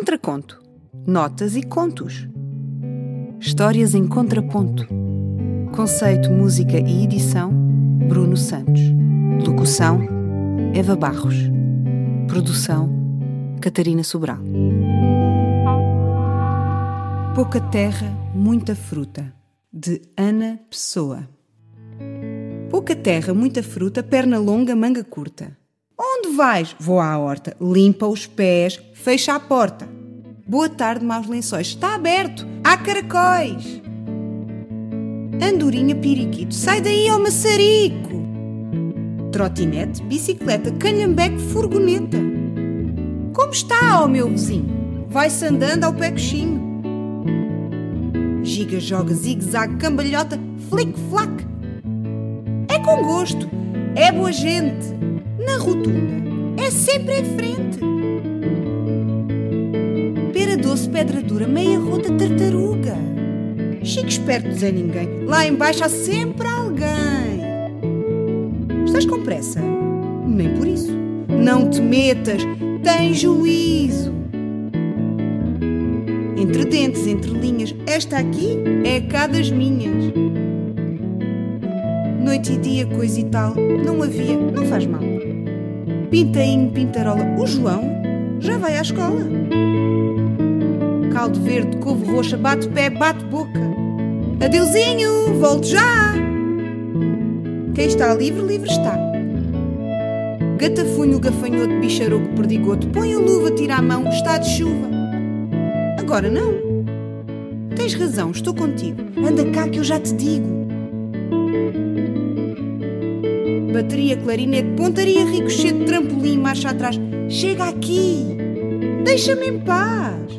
Contraconto. Notas e contos. Histórias em contraponto. Conceito, música e edição: Bruno Santos. Locução: Eva Barros. Produção: Catarina Sobral. Pouca terra, muita fruta. De Ana Pessoa. Pouca terra, muita fruta, perna longa, manga curta. Onde vais? Vou à horta. Limpa os pés, fecha a porta. Boa tarde, maus lençóis. Está aberto. Há caracóis. Andorinha, periquito. Sai daí, ó maçarico. Trotinete, bicicleta, calhambeque, furgoneta. Como está, ó meu vizinho? Vai-se andando ao pé coxinho. Giga, joga, zigue-zague, cambalhota, flic-flac. É com gosto, é boa gente. Na rotunda, é sempre em frente. Pera doce, pedra dura, meia rota, tartaruga. Chico esperto, Zé Ninguém. Lá embaixo há sempre alguém. Estás com pressa? Nem por isso. Não te metas, tens juízo. Entre dentes, entre linhas, esta aqui é cá das minhas. Noite e dia, coisa e tal, não havia, não faz mal. Pintainho, pintarola, o João já vai à escola. Caldo verde, couve roxa, bate pé, bate boca. Adeusinho, volto já! Quem está livre, livre está. Gatafunho, gafanhoto, bicharoco, perdigoto, põe a luva, tira a mão, está de chuva. Agora não. Tens razão, estou contigo. Anda cá que eu já te digo. Bateria, clarinete, pontaria, ricochete, trampolim, marcha atrás. Chega aqui! Deixa-me em paz!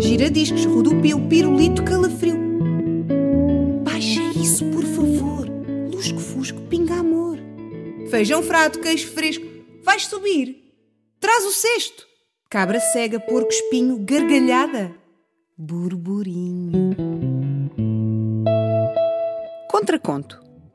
Giradiscos, rodopio, pirulito, calafrio. Baixa isso, por favor. Lusco-fusco, pinga amor. Feijão frado, queijo fresco. Vais subir. Traz o cesto. Cabra cega, porco espinho, gargalhada. Burburinho. Contraconto.